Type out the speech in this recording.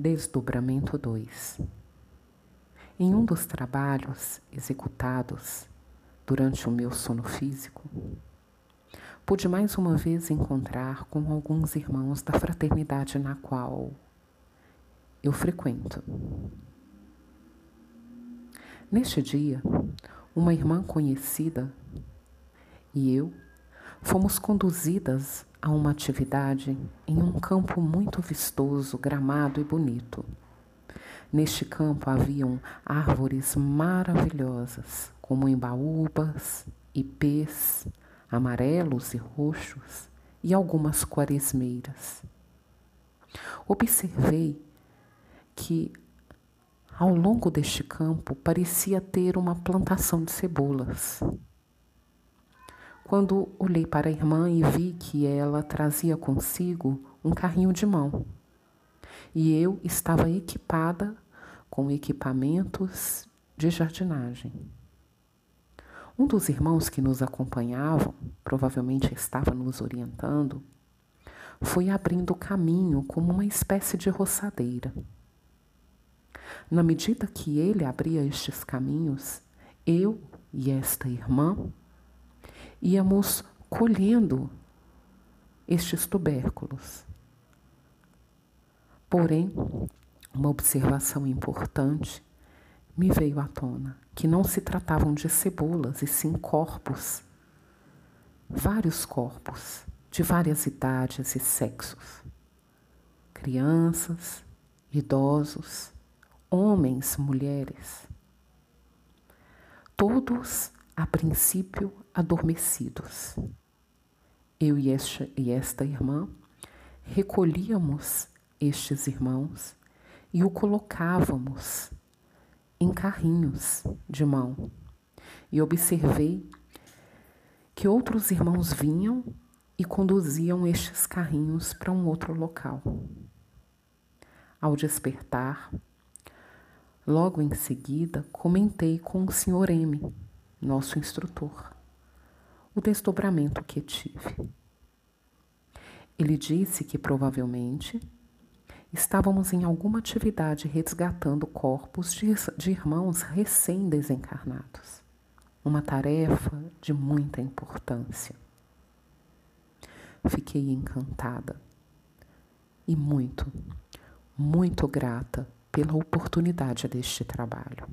Desdobramento 2 Em um dos trabalhos executados durante o meu sono físico, pude mais uma vez encontrar com alguns irmãos da fraternidade na qual eu frequento. Neste dia, uma irmã conhecida e eu fomos conduzidas a uma atividade em um campo muito vistoso, gramado e bonito. Neste campo haviam árvores maravilhosas, como embaúbas, ipês, amarelos e roxos, e algumas quaresmeiras. Observei que ao longo deste campo parecia ter uma plantação de cebolas. Quando olhei para a irmã e vi que ela trazia consigo um carrinho de mão, e eu estava equipada com equipamentos de jardinagem. Um dos irmãos que nos acompanhavam, provavelmente estava nos orientando, foi abrindo caminho como uma espécie de roçadeira. Na medida que ele abria estes caminhos, eu e esta irmã íamos colhendo estes tubérculos. Porém, uma observação importante me veio à tona, que não se tratavam de cebolas, e sim corpos. Vários corpos, de várias idades e sexos. Crianças, idosos, homens, mulheres, todos a princípio adormecidos. Eu e esta, e esta irmã recolhíamos estes irmãos e o colocávamos em carrinhos de mão. E observei que outros irmãos vinham e conduziam estes carrinhos para um outro local. Ao despertar, Logo em seguida, comentei com o Sr. M, nosso instrutor, o desdobramento que tive. Ele disse que provavelmente estávamos em alguma atividade resgatando corpos de, de irmãos recém-desencarnados. Uma tarefa de muita importância. Fiquei encantada e muito, muito grata pela oportunidade deste trabalho.